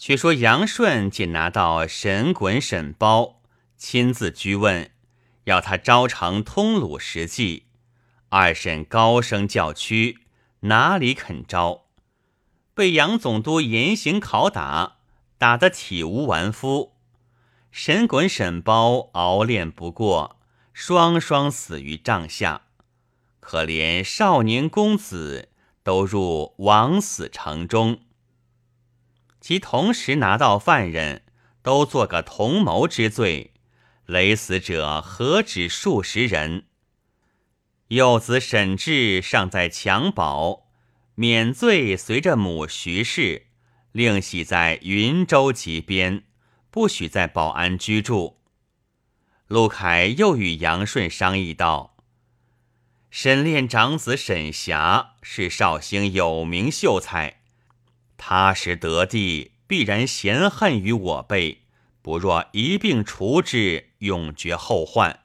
却说杨顺仅拿到神滚沈包，亲自居问，要他招成通鲁实际。二审高声叫屈，哪里肯招？被杨总督严刑拷打，打得体无完肤。神滚沈包熬练不过，双双死于帐下。可怜少年公子都入枉死城中。其同时拿到犯人都做个同谋之罪，累死者何止数十人。幼子沈志尚在襁褓，免罪随着母徐氏，另徙在云州籍边，不许在保安居住。陆凯又与杨顺商议道：“沈炼长子沈霞是绍兴有名秀才，他时得地，必然嫌恨于我辈，不若一并除之，永绝后患。”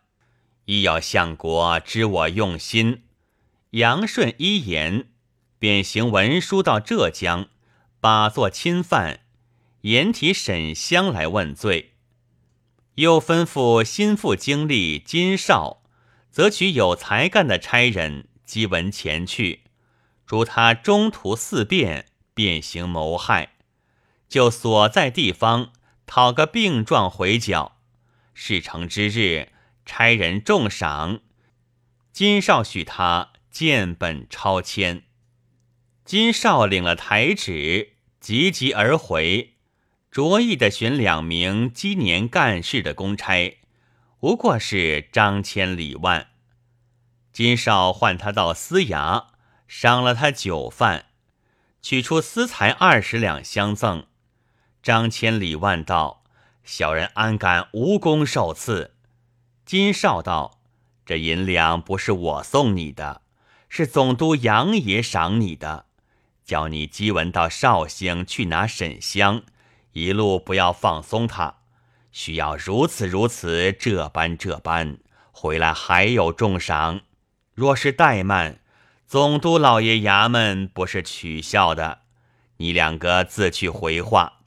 亦要相国知我用心，杨顺一言，便行文书到浙江，把作侵犯，严提沈香来问罪。又吩咐心腹经历金少，则取有才干的差人即文前去，如他中途四变，便行谋害，就所在地方讨个病状回缴。事成之日。差人重赏，金少许他见本抄签。金少领了台旨，急急而回，着意的寻两名积年干事的公差，不过是张千里万。金少唤他到司衙，赏了他酒饭，取出私财二十两相赠。张千里万道：“小人安敢无功受赐？”金少道：“这银两不是我送你的，是总督杨爷赏你的，叫你即文到绍兴去拿沈香，一路不要放松他，需要如此如此，这般这般，回来还有重赏。若是怠慢，总督老爷衙门不是取笑的。你两个自去回话。”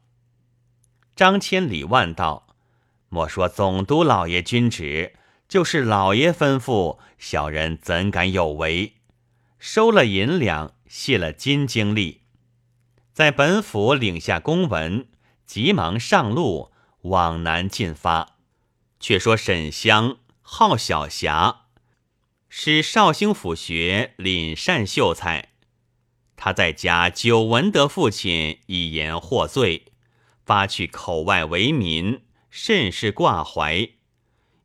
张千里万道。莫说总督老爷君旨，就是老爷吩咐，小人怎敢有违？收了银两，谢了金经历，在本府领下公文，急忙上路往南进发。却说沈香号小霞，是绍兴府学廪善秀才，他在家久闻得父亲以言获罪，发去口外为民。甚是挂怀，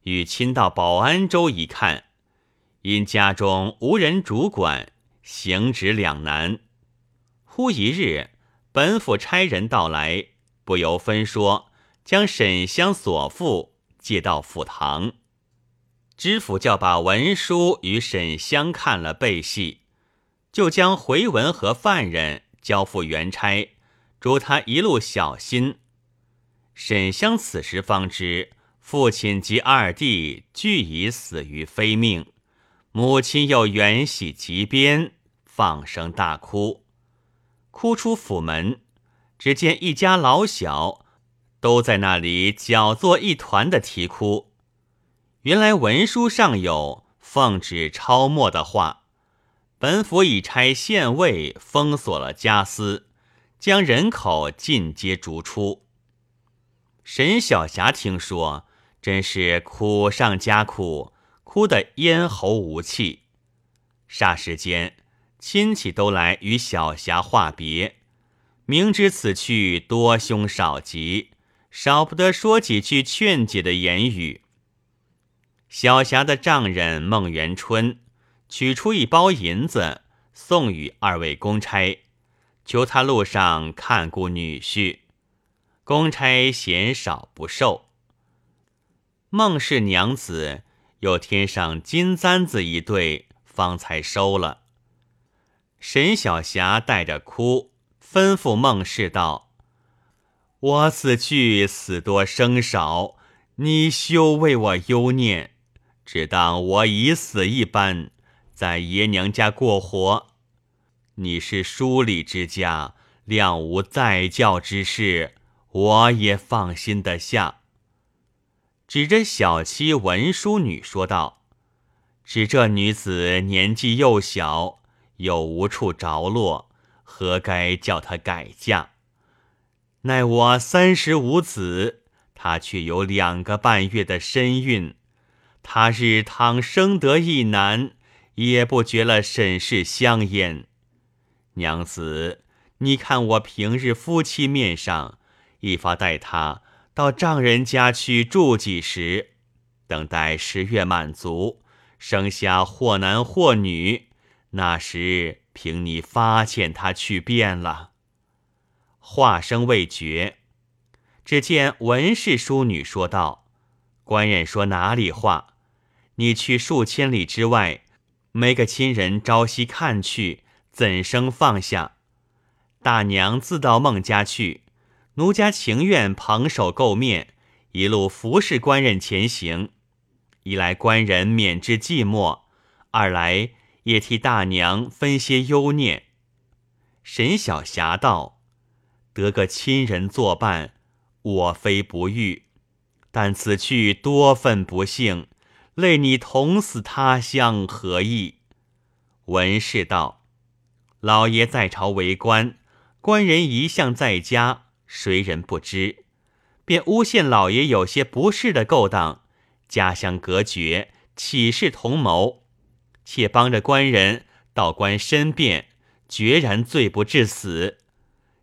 与亲到保安州一看，因家中无人主管，行止两难。忽一日，本府差人到来，不由分说，将沈香所附借到府堂。知府叫把文书与沈香看了背细，就将回文和犯人交付原差，嘱他一路小心。沈香此时方知父亲及二弟俱已死于非命，母亲又原喜极边，放声大哭。哭出府门，只见一家老小都在那里搅作一团的啼哭。原来文书上有奉旨抄没的话，本府已差县尉封锁了家私，将人口尽皆逐出。沈小霞听说，真是苦上加苦，哭得咽喉无气。霎时间，亲戚都来与小霞话别，明知此去多凶少吉，少不得说几句劝解的言语。小霞的丈人孟元春取出一包银子，送与二位公差，求他路上看顾女婿。公差嫌少不受，孟氏娘子又添上金簪子一对，方才收了。沈小霞带着哭，吩咐孟氏道：“我此去死多生少，你休为我忧念，只当我已死一般，在爷娘家过活。你是书礼之家，谅无再教之事。”我也放心得下。”指着小妻文淑女说道：“指这女子年纪幼小，又无处着落，何该叫她改嫁？奈我三十五子，她却有两个半月的身孕。他日倘生得一男，也不绝了沈氏香烟。娘子，你看我平日夫妻面上，一发待他。”到丈人家去住几时？等待十月满足，生下或男或女，那时凭你发遣他去便了。话声未绝，只见文氏淑女说道：“官人说哪里话？你去数千里之外，没个亲人朝夕看去，怎生放下？大娘自到孟家去。”奴家情愿捧手垢面，一路服侍官人前行。一来官人免之寂寞，二来也替大娘分些忧念。沈小霞道：“得个亲人作伴，我非不欲，但此去多份不幸，累你同死他乡，何意？”文士道：“老爷在朝为官，官人一向在家。”谁人不知，便诬陷老爷有些不是的勾当，家乡隔绝，岂是同谋？且帮着官人到官申辩，决然罪不至死。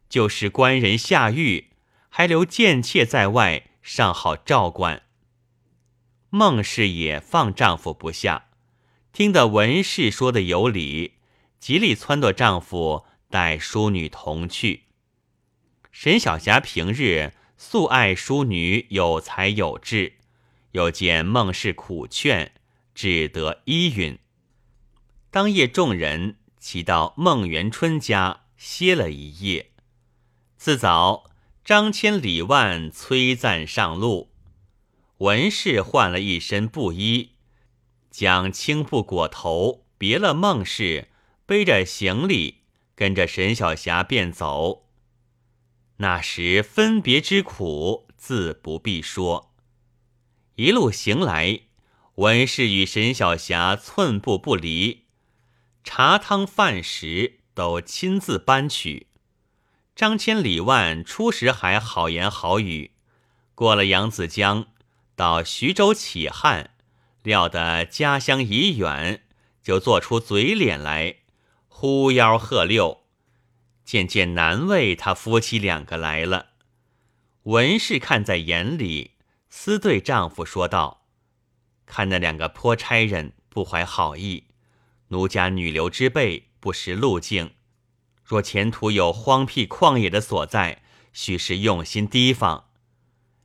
就是官人下狱，还留贱妾在外，尚好照管。孟氏也放丈夫不下，听得文氏说的有理，极力撺掇丈夫带淑女同去。沈小霞平日素爱淑女有才有志，又见孟氏苦劝，只得依允。当夜众人齐到孟元春家歇了一夜。次早，张千、李万催赞上路。文氏换了一身布衣，将青布裹头，别了孟氏，背着行李，跟着沈小霞便走。那时分别之苦，自不必说。一路行来，文氏与沈小霞寸步不离，茶汤饭食都亲自搬取。张千里万初时还好言好语，过了扬子江，到徐州起汉，料得家乡已远，就做出嘴脸来，呼吆喝六。渐渐难为他夫妻两个来了，文氏看在眼里，私对丈夫说道：“看那两个泼差人不怀好意，奴家女流之辈不识路径，若前途有荒僻旷野的所在，须是用心提防。”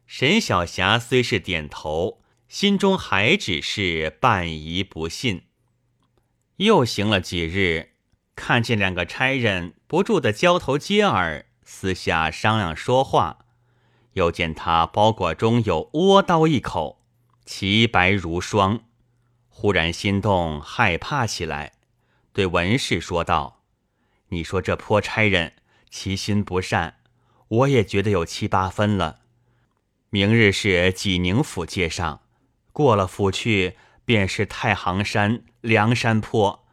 沈小霞虽是点头，心中还只是半疑不信。又行了几日。看见两个差人不住的交头接耳，私下商量说话，又见他包裹中有倭刀一口，其白如霜，忽然心动害怕起来，对文氏说道：“你说这泼差人其心不善，我也觉得有七八分了。明日是济宁府界上，过了府去便是太行山、梁山坡。”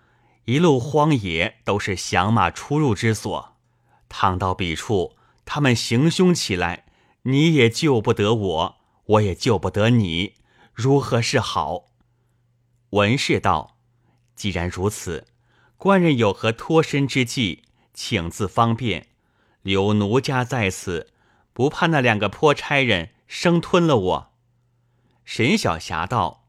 一路荒野都是响马出入之所，倘到彼处，他们行凶起来，你也救不得我，我也救不得你，如何是好？文士道：“既然如此，官人有何脱身之计，请自方便。留奴家在此，不怕那两个泼差人生吞了我。”沈小霞道：“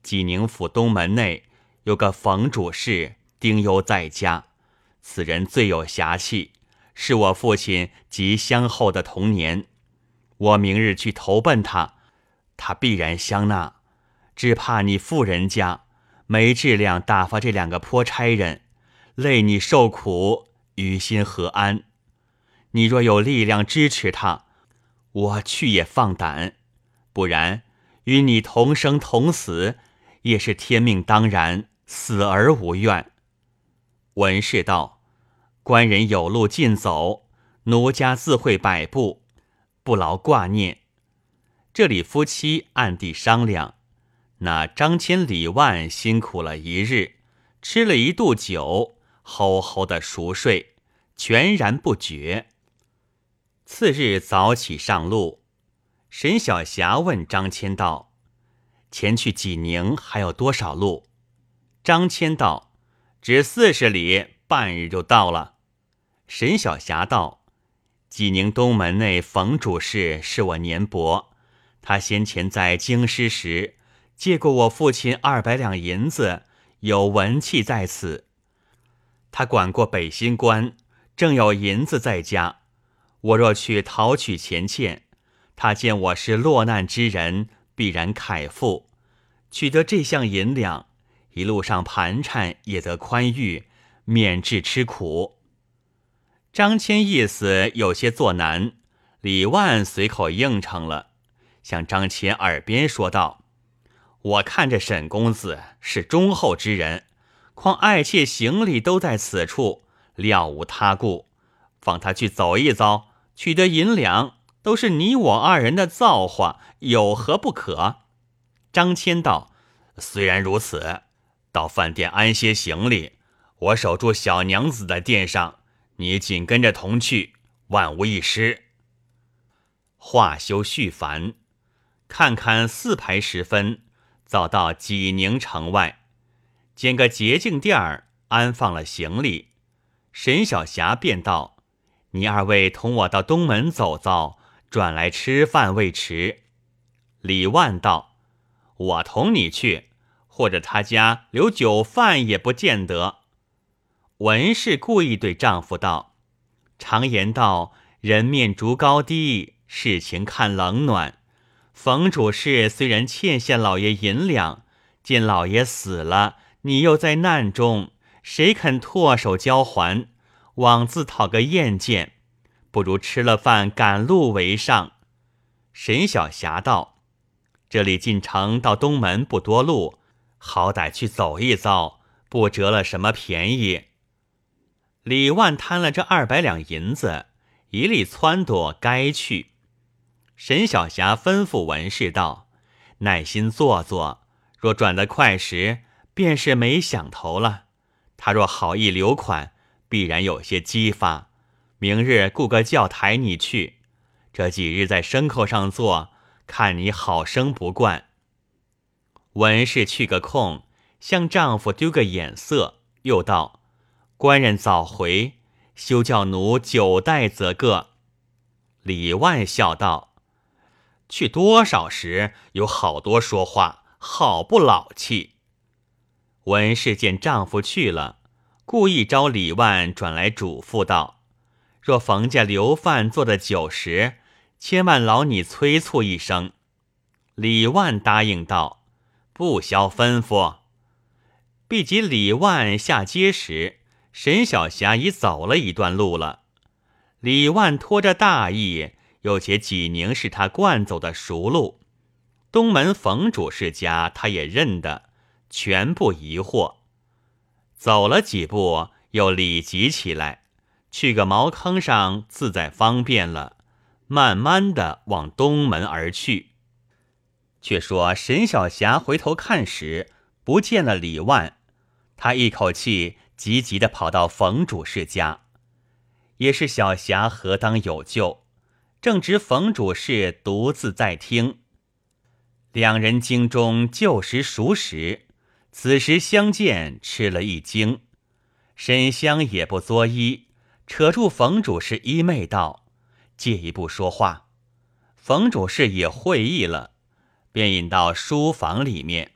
济宁府东门内。”有个冯主事丁忧在家，此人最有侠气，是我父亲及相后的童年。我明日去投奔他，他必然相纳。只怕你富人家没质量，打发这两个泼差人，累你受苦，于心何安？你若有力量支持他，我去也放胆；不然，与你同生同死，也是天命当然。死而无怨。文士道：“官人有路尽走，奴家自会摆布。不劳挂念。这里夫妻暗地商量，那张千、李万辛苦了一日，吃了一肚酒，齁齁的熟睡，全然不觉。次日早起上路，沈小霞问张骞道：“前去济宁还有多少路？”张骞道：“只四十里，半日就到了。”沈小霞道：“济宁东门内冯主事是我年伯，他先前在京师时借过我父亲二百两银子，有文契在此。他管过北新关，正有银子在家。我若去讨取钱欠，他见我是落难之人，必然慨负，取得这项银两。”一路上盘缠也得宽裕，免至吃苦。张骞意思有些作难，李万随口应承了，向张骞耳边说道：“我看着沈公子是忠厚之人，况爱妾行李都在此处，料无他故，放他去走一遭，取得银两，都是你我二人的造化，有何不可？”张骞道：“虽然如此。”到饭店安歇行李，我守住小娘子的殿上，你紧跟着同去，万无一失。话休续繁，看看四排时分，早到济宁城外，捡个洁净店儿安放了行李。沈小霞便道：“你二位同我到东门走走，转来吃饭未迟。”李万道：“我同你去。”或者他家留酒饭也不见得。文氏故意对丈夫道：“常言道，人面逐高低，事情看冷暖。冯主事虽然欠下老爷银两，见老爷死了，你又在难中，谁肯唾手交还？枉自讨个厌见，不如吃了饭赶路为上。”沈小霞道：“这里进城到东门不多路。”好歹去走一遭，不折了什么便宜。李万贪了这二百两银子，一力撺掇该去。沈小霞吩咐文士道：“耐心坐坐，若转得快时，便是没想头了。他若好意留款，必然有些激发。明日雇个轿抬你去。这几日在牲口上坐，看你好生不惯。”文氏去个空，向丈夫丢个眼色，又道：“官人早回，休叫奴久待则个。”李万笑道：“去多少时，有好多说话，好不老气。”文氏见丈夫去了，故意招李万转来嘱咐道：“若冯家留饭做的酒时，千万劳你催促一声。”李万答应道。不消吩咐。毕及李万下街时，沈小霞已走了一段路了。李万拖着大意，又且济宁是他惯走的熟路，东门冯主事家他也认得，全不疑惑。走了几步，又里急起来，去个茅坑上，自在方便了，慢慢的往东门而去。却说沈小霞回头看时，不见了李万，他一口气急急的跑到冯主事家。也是小霞何当有救，正值冯主事独自在听，两人经中旧时熟识，此时相见吃了一惊。沈香也不作揖，扯住冯主事衣袂道：“借一步说话。”冯主事也会意了。便引到书房里面，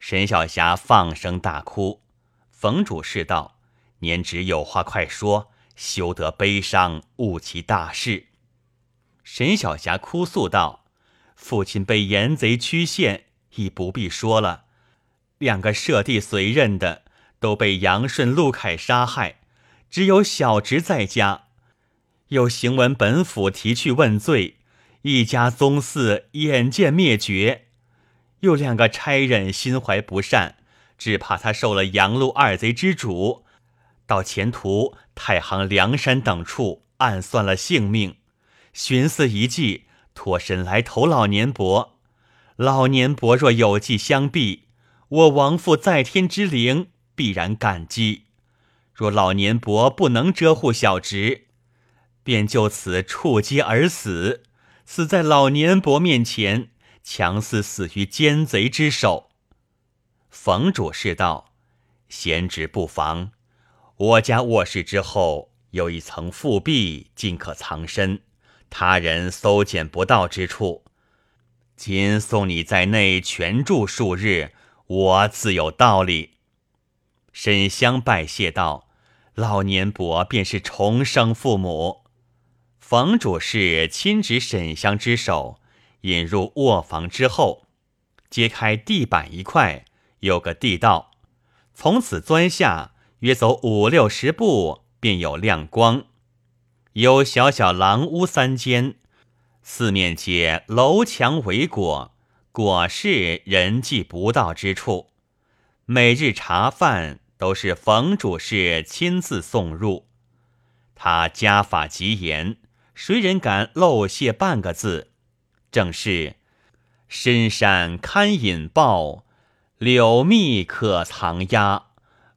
沈小霞放声大哭。冯主事道：“年侄有话快说，休得悲伤，误其大事。”沈小霞哭诉道：“父亲被严贼驱陷，已不必说了。两个舍弟随任的都被杨顺、陆凯杀害，只有小侄在家，又行文本府提去问罪。”一家宗嗣眼见灭绝，又两个差人心怀不善，只怕他受了杨陆二贼之主，到前途太行、梁山等处暗算了性命，寻思一计，脱身来投老年伯。老年伯若有计相避，我亡父在天之灵必然感激；若老年伯不能遮护小侄，便就此触机而死，死在老年伯面前，强似死于奸贼之手。冯主事道：“贤侄不妨，我家卧室之后有一层复壁，尽可藏身，他人搜检不到之处。”今送你在内全住数日，我自有道理。沈香拜谢道：“老年伯便是重生父母。”冯主事亲执沈香之手，引入卧房之后，揭开地板一块，有个地道，从此钻下，约走五六十步，便有亮光，有小小廊屋三间。四面皆楼墙围裹，果是人迹不到之处。每日茶饭都是冯主事亲自送入。他家法极严，谁人敢漏泄半个字？正是深山堪引豹，柳密可藏鸦。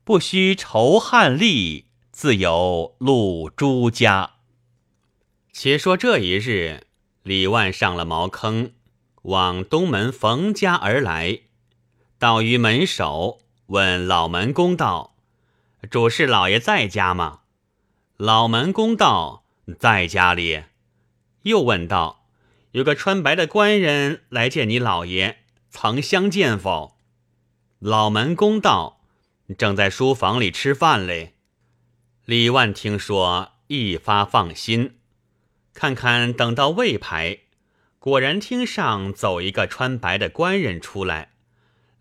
不须愁汉吏，自有露珠家。且说这一日。李万上了茅坑，往东门冯家而来，到于门首，问老门公道：“主事老爷在家吗？”老门公道：“在家里。”又问道：“有个穿白的官人来见你老爷，曾相见否？”老门公道：“正在书房里吃饭嘞。”李万听说，一发放心。看看，等到位牌，果然厅上走一个穿白的官人出来。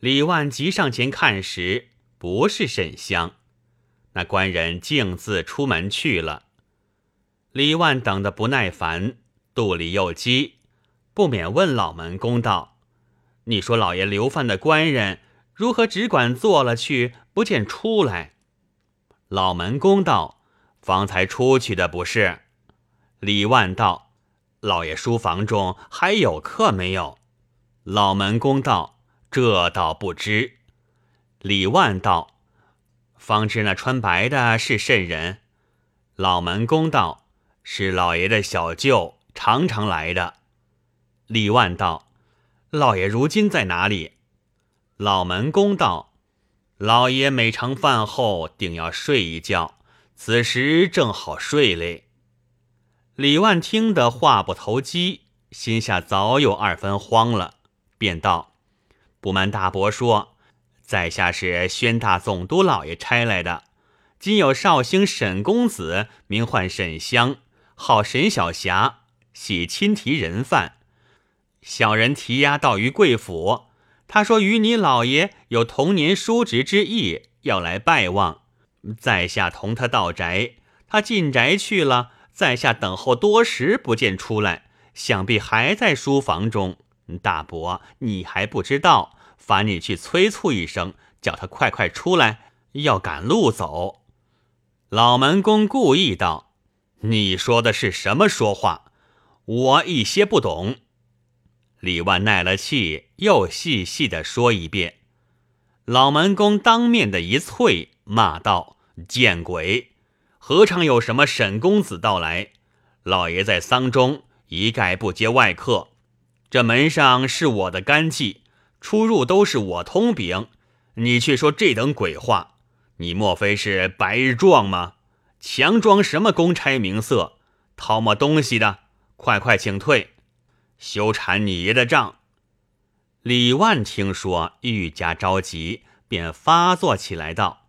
李万急上前看时，不是沈香，那官人径自出门去了。李万等得不耐烦，肚里又饥，不免问老门公道：“你说老爷留饭的官人如何只管做了去，不见出来？”老门公道：“方才出去的不是。”李万道：“老爷书房中还有客没有？”老门公道：“这倒不知。”李万道：“方知那穿白的是甚人？”老门公道：“是老爷的小舅，常常来的。”李万道：“老爷如今在哪里？”老门公道：“老爷每尝饭后定要睡一觉，此时正好睡嘞。”李万听得话不投机，心下早有二分慌了，便道：“不瞒大伯说，在下是宣大总督老爷差来的。今有绍兴沈公子，名唤沈香，号沈小霞，系亲提人犯。小人提押到于贵府，他说与你老爷有同年叔侄之意，要来拜望。在下同他到宅，他进宅去了。”在下等候多时不见出来，想必还在书房中。大伯，你还不知道，烦你去催促一声，叫他快快出来，要赶路走。老门公故意道：“你说的是什么说话？我一些不懂。”李万耐了气，又细细的说一遍。老门公当面的一啐，骂道：“见鬼！”何尝有什么沈公子到来？老爷在丧中一概不接外客。这门上是我的干系，出入都是我通禀。你却说这等鬼话，你莫非是白日壮吗？强装什么公差名色？掏么东西的？快快请退，休缠你爷的账。李万听说愈加着急，便发作起来道。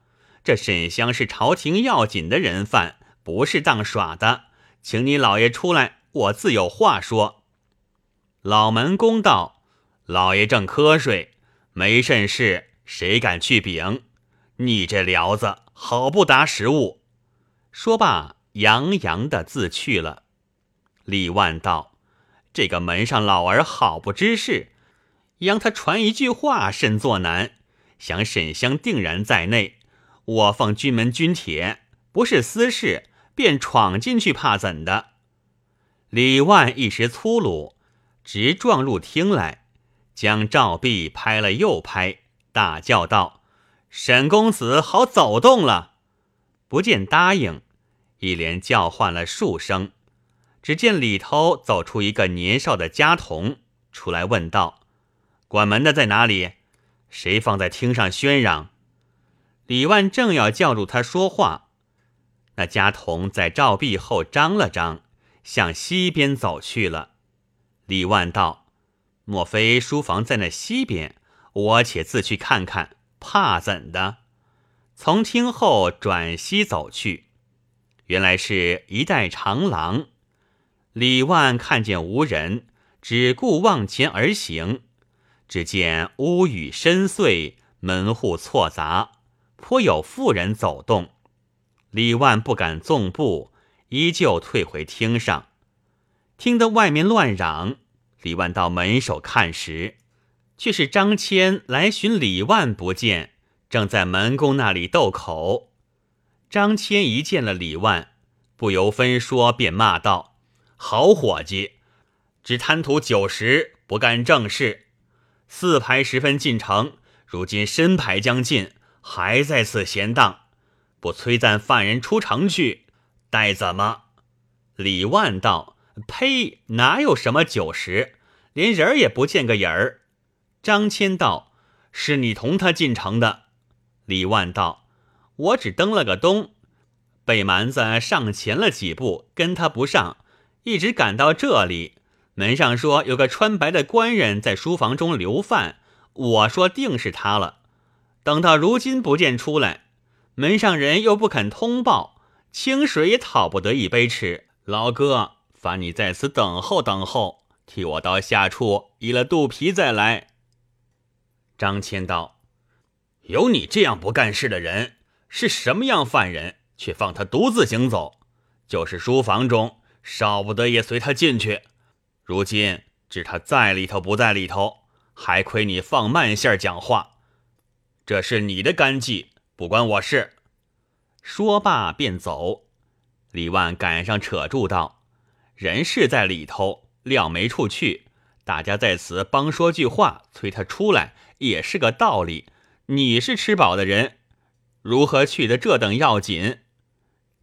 这沈香是朝廷要紧的人犯，不是当耍的，请你老爷出来，我自有话说。老门公道：“老爷正瞌睡，没甚事，谁敢去禀？你这僚子好不达时务。”说罢，洋洋的自去了。李万道：“这个门上老儿好不知事，央他传一句话甚作难，想沈香定然在内。”我奉军门军帖，不是私事，便闯进去，怕怎的？李万一时粗鲁，直撞入厅来，将赵壁拍了又拍，大叫道：“沈公子好走动了！”不见答应，一连叫唤了数声，只见里头走出一个年少的家童出来，问道：“管门的在哪里？谁放在厅上喧嚷？”李万正要叫住他说话，那家童在照壁后张了张。向西边走去了。李万道：“莫非书房在那西边？我且自去看看，怕怎的？”从厅后转西走去，原来是一带长廊。李万看见无人，只顾往前而行。只见屋宇深邃，门户错杂，颇有妇人走动。李万不敢纵步。依旧退回厅上，听得外面乱嚷。李万到门首看时，却是张骞来寻李万不见，正在门宫那里斗口。张骞一见了李万，不由分说便骂道：“好伙计，只贪图酒食，不干正事。四排时分进城，如今申牌将近，还在此闲荡，不催赞犯人出城去。”待怎么？李万道：“呸！哪有什么酒食，连人儿也不见个影儿。”张骞道：“是你同他进城的。”李万道：“我只登了个东，被蛮子上前了几步，跟他不上，一直赶到这里。门上说有个穿白的官人在书房中留饭，我说定是他了。等到如今不见出来，门上人又不肯通报。”清水也讨不得一杯吃，老哥，烦你在此等候等候，替我到下处移了肚皮再来。张谦道：“有你这样不干事的人，是什么样犯人，却放他独自行走？就是书房中，少不得也随他进去。如今知他在里头不在里头，还亏你放慢线讲话。这是你的干系，不关我事。”说罢便走，李万赶上扯住道：“人是在里头，料没处去。大家在此帮说句话，催他出来，也是个道理。你是吃饱的人，如何去的这等要紧？”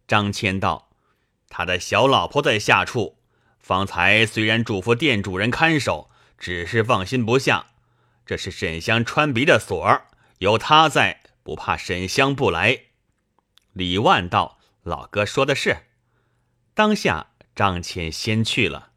张谦道：“他的小老婆在下处，方才虽然嘱咐店主人看守，只是放心不下。这是沈香穿鼻的锁儿，有他在，不怕沈香不来。”李万道：“老哥说的是。”当下张骞先去了。